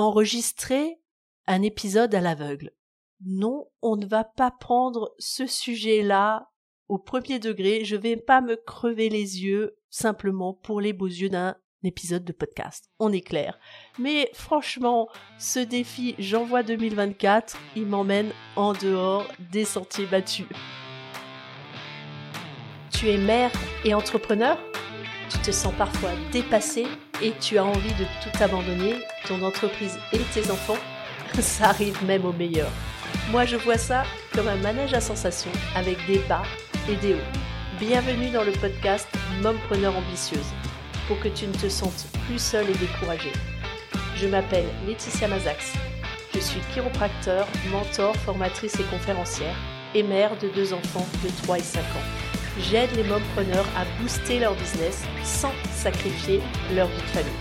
enregistrer un épisode à l'aveugle. Non, on ne va pas prendre ce sujet-là au premier degré. Je vais pas me crever les yeux simplement pour les beaux yeux d'un épisode de podcast. On est clair. Mais franchement, ce défi J'envoie 2024, il m'emmène en dehors des sentiers battus. Tu es mère et entrepreneur? Tu te sens parfois dépassé et tu as envie de tout abandonner, ton entreprise et tes enfants Ça arrive même au meilleur. Moi je vois ça comme un manège à sensations avec des bas et des hauts. Bienvenue dans le podcast Mompreneur ambitieuse pour que tu ne te sentes plus seule et découragée. Je m'appelle Laetitia Mazax. Je suis chiropracteur, mentor, formatrice et conférencière et mère de deux enfants de 3 et 5 ans j'aide les mompreneurs à booster leur business sans sacrifier leur vie de famille.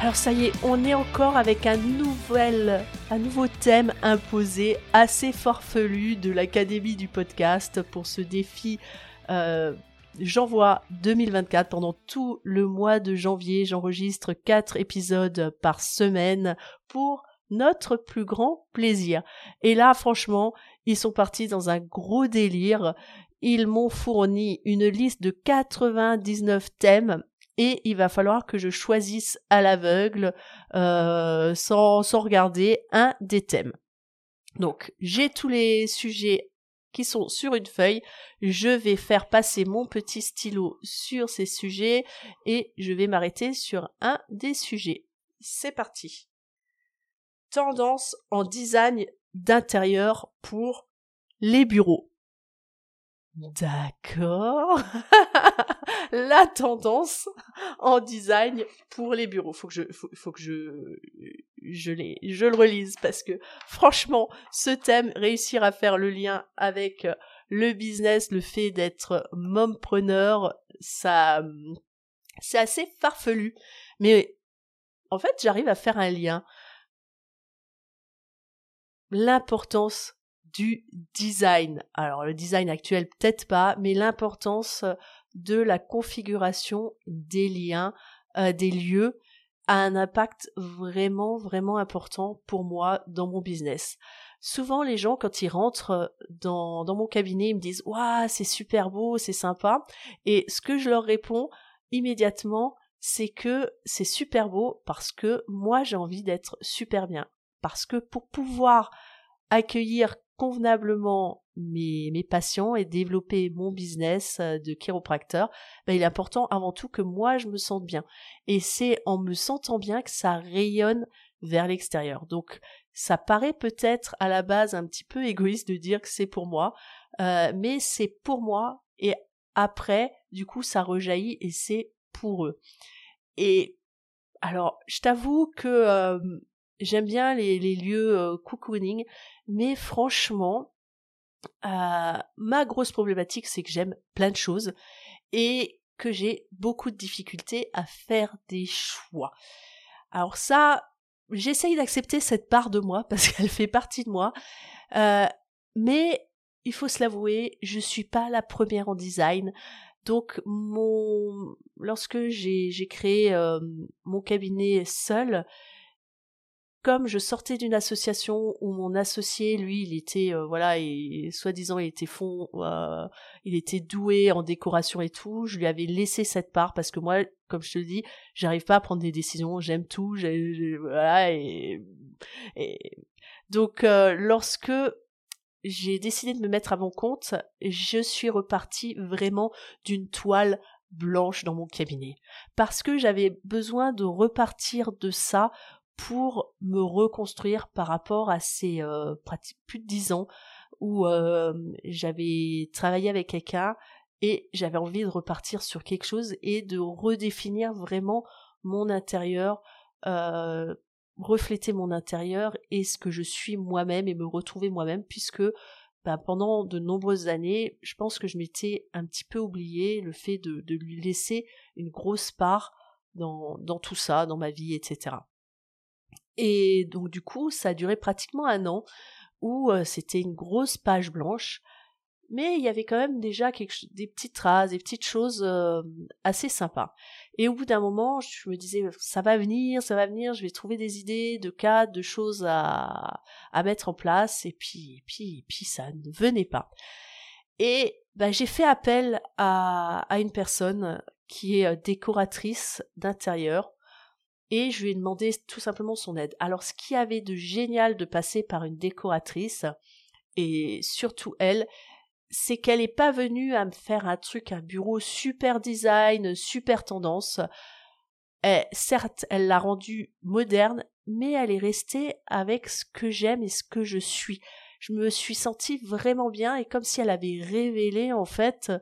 Alors ça y est, on est encore avec un nouvel, un nouveau thème imposé assez farfelu de l'Académie du podcast pour ce défi. Euh, J'envoie 2024 pendant tout le mois de janvier. J'enregistre quatre épisodes par semaine pour notre plus grand plaisir. Et là, franchement, ils sont partis dans un gros délire ils m'ont fourni une liste de 99 thèmes et il va falloir que je choisisse à l'aveugle euh, sans, sans regarder un des thèmes. Donc j'ai tous les sujets qui sont sur une feuille, je vais faire passer mon petit stylo sur ces sujets et je vais m'arrêter sur un des sujets. C'est parti. Tendance en design d'intérieur pour les bureaux. D'accord. la tendance en design pour les bureaux. Faut que je, faut, que je, le relise parce que franchement, ce thème, réussir à faire le lien avec le business, le fait d'être mompreneur, ça, c'est assez farfelu. Mais en fait, j'arrive à faire un lien. L'importance du design. Alors le design actuel peut-être pas, mais l'importance de la configuration des liens, euh, des lieux a un impact vraiment vraiment important pour moi dans mon business. Souvent les gens quand ils rentrent dans, dans mon cabinet ils me disent waouh c'est super beau c'est sympa et ce que je leur réponds immédiatement c'est que c'est super beau parce que moi j'ai envie d'être super bien parce que pour pouvoir accueillir convenablement mes, mes patients et développer mon business euh, de chiropracteur, ben, il est important avant tout que moi je me sente bien. Et c'est en me sentant bien que ça rayonne vers l'extérieur. Donc ça paraît peut-être à la base un petit peu égoïste de dire que c'est pour moi, euh, mais c'est pour moi et après, du coup, ça rejaillit et c'est pour eux. Et alors, je t'avoue que euh, j'aime bien les, lieux euh, cocooning, mais franchement, euh, ma grosse problématique, c'est que j'aime plein de choses et que j'ai beaucoup de difficultés à faire des choix. Alors ça, j'essaye d'accepter cette part de moi parce qu'elle fait partie de moi, euh, mais il faut se l'avouer, je suis pas la première en design. Donc mon lorsque j'ai créé mon cabinet seul, comme je sortais d'une association où mon associé, lui, il était, euh, voilà, et soi-disant, il était fond, euh, il était doué en décoration et tout, je lui avais laissé cette part parce que moi, comme je te le dis, j'arrive pas à prendre des décisions, j'aime tout, voilà, et, donc euh, lorsque j'ai décidé de me mettre à mon compte, je suis repartie vraiment d'une toile blanche dans mon cabinet. Parce que j'avais besoin de repartir de ça pour me reconstruire par rapport à ces euh, plus de dix ans où euh, j'avais travaillé avec quelqu'un et j'avais envie de repartir sur quelque chose et de redéfinir vraiment mon intérieur, euh, refléter mon intérieur et ce que je suis moi-même et me retrouver moi-même puisque bah, pendant de nombreuses années, je pense que je m'étais un petit peu oublié le fait de, lui laisser une grosse part dans tout ça, dans ma vie, etc. Et donc du coup, ça a duré pratiquement un an où c'était une grosse page blanche mais il y avait quand même déjà des petites traces, des petites choses euh, assez sympas. Et au bout d'un moment, je me disais, ça va venir, ça va venir, je vais trouver des idées, de cas, de choses à, mettre en place, et puis, puis, puis ça ne venait pas. Et ben, j'ai fait appel à, à une personne qui est euh, décoratrice d'intérieur, et je lui ai demandé tout simplement son aide. Alors, ce qui avait de génial de passer par une décoratrice, et surtout elle, c'est qu'elle n'est pas venue à me faire un truc, un bureau super design, super tendance. Et, certes, elle l'a rendu moderne, mais elle est restée avec ce que j'aime et ce que je suis. Je me suis sentie vraiment bien et comme si elle avait révélé en fait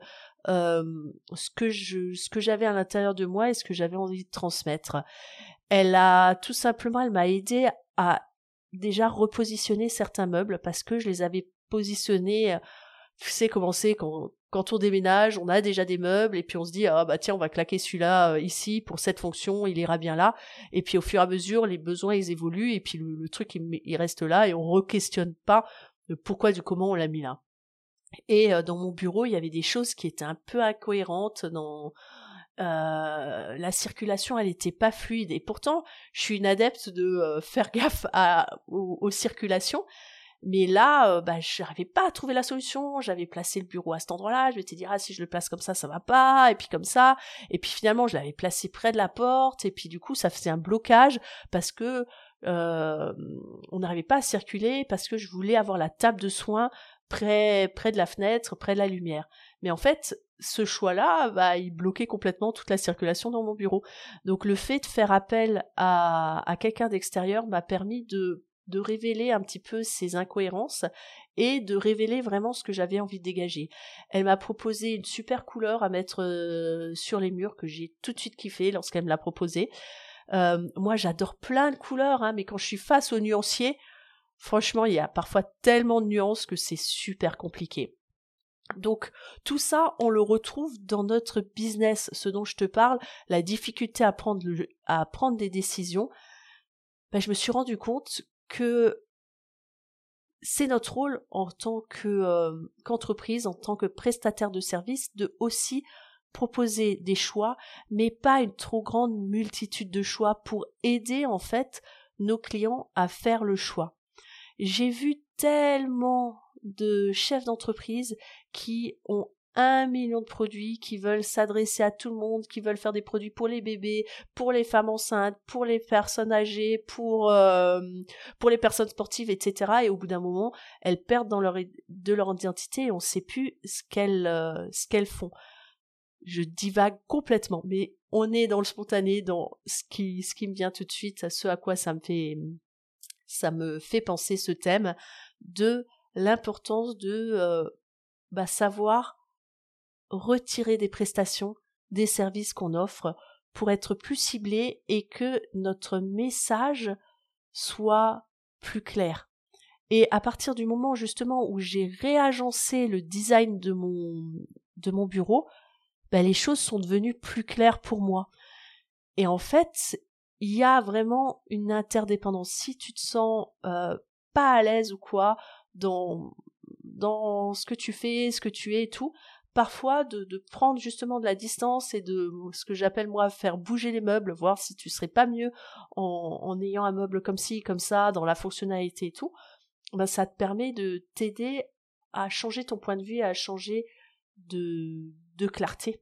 ce que je, j'avais à l'intérieur de moi et ce que j'avais envie de transmettre. Elle a tout simplement, elle m'a aidé à déjà repositionner certains meubles parce que je les avais positionnés tu sais comment c'est quand, quand on déménage, on a déjà des meubles et puis on se dit ah bah tiens on va claquer celui-là euh, ici pour cette fonction, il ira bien là. Et puis au fur et à mesure les besoins ils évoluent et puis le, truc il, reste là et on re-questionne pas le pourquoi du comment on l'a mis là. Et euh, dans mon bureau il y avait des choses qui étaient un peu incohérentes dans euh, la circulation elle était pas fluide et pourtant je suis une adepte de faire gaffe aux circulations mais là, euh, bah, je n'arrivais pas à trouver la solution. J'avais placé le bureau à cet endroit-là. Je m'étais dit, ah, si je le place comme ça, ça va pas. Et puis comme ça. Et puis finalement, je l'avais placé près de la porte. Et puis du coup, ça faisait un blocage parce que euh, on n'arrivait pas à circuler parce que je voulais avoir la table de soins près, près de la fenêtre, près de la lumière. Mais en fait, ce choix-là, bah, il bloquait complètement toute la circulation dans mon bureau. Donc le fait de faire appel à, quelqu'un d'extérieur m'a permis de révéler un petit peu ces incohérences et de révéler vraiment ce que j'avais envie de dégager. Elle m'a proposé une super couleur à mettre euh, sur les murs que j'ai tout de suite kiffé lorsqu'elle me l'a proposé. Euh, moi, j'adore plein de couleurs, hein, mais quand je suis face aux nuanciers, franchement, il y a parfois tellement de nuances que c'est super compliqué. Donc tout ça, on le retrouve dans notre business, ce dont je te parle, la difficulté à prendre, des décisions. Ben, je me suis rendu compte que c'est notre rôle en tant euh, qu'entreprise, en tant que prestataire de services, de aussi proposer des choix, mais pas une trop grande multitude de choix pour aider en fait nos clients à faire le choix. J'ai vu tellement de chefs d'entreprise qui ont un million de produits qui veulent s'adresser à tout le monde, qui veulent faire des produits pour les bébés, pour les femmes enceintes, pour les personnes âgées, pour euh, pour les personnes sportives, etc. Et au bout d'un moment, elles perdent de leur identité et on ne sait plus ce qu'elles euh, ce font. Je divague complètement, mais on est dans le spontané, dans ce qui ce qui me vient tout de suite, à ce à quoi ça me fait ça me fait penser ce thème de l'importance de euh, bah, savoir retirer des prestations, des services qu'on offre pour être plus ciblé et que notre message soit plus clair. Et à partir du moment justement où j'ai réagencé le design de mon de mon bureau, ben les choses sont devenues plus claires pour moi. Et en fait, il y a vraiment une interdépendance. Si tu te sens euh, pas à l'aise ou quoi dans dans ce que tu fais, ce que tu es et tout, parfois de, de, prendre justement de la distance et de ce que j'appelle moi faire bouger les meubles, voir si tu serais pas mieux en, en ayant un meuble comme ci, comme ça, dans la fonctionnalité et tout, ben ça te permet de t'aider à changer ton point de vue, à changer de, de clarté.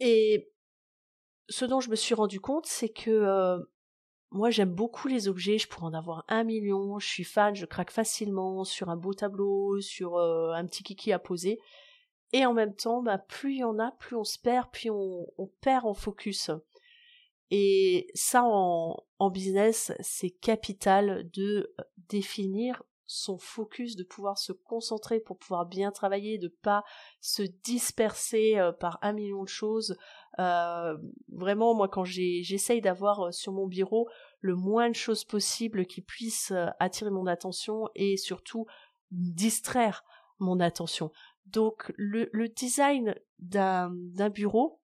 Et ce dont je me suis rendu compte, c'est que euh, moi j'aime beaucoup les objets, je pourrais en avoir un million, je suis fan, je craque facilement sur un beau tableau, sur euh, un petit kiki à poser. Et en même temps, bah, plus il y en a, plus on se perd, plus on, perd en focus. Et ça, en, business, c'est capital de euh, définir son focus, de pouvoir se concentrer pour pouvoir bien travailler, de pas se disperser euh, par un million de choses. Euh, vraiment, moi, quand j'essaye d'avoir sur mon bureau le moins de choses possible qui puissent attirer mon attention et surtout distraire mon attention. Donc le, le design d'un bureau,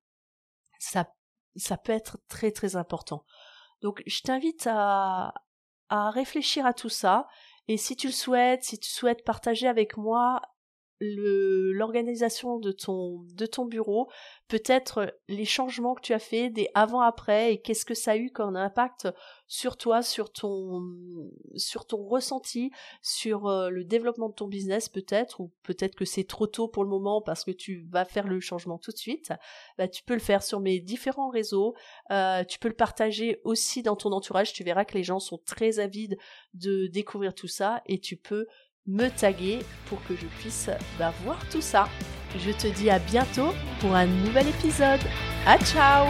ça, ça peut être très très important. Donc je t'invite à, à réfléchir à tout ça et si tu le souhaites, si tu souhaites partager avec moi l'organisation de ton, de ton bureau, peut-être les changements que tu as fait, des avant-après, et qu'est-ce que ça a eu comme impact sur toi, sur ton, sur ton ressenti, sur euh, le développement de ton business peut-être, ou peut-être que c'est trop tôt pour le moment parce que tu vas faire le changement tout de suite. Bah, tu peux le faire sur mes différents réseaux. Euh, tu peux le partager aussi dans ton entourage. Tu verras que les gens sont très avides de découvrir tout ça et tu peux me taguer pour que je puisse bah, voir tout ça. Je te dis à bientôt pour un nouvel épisode. À ciao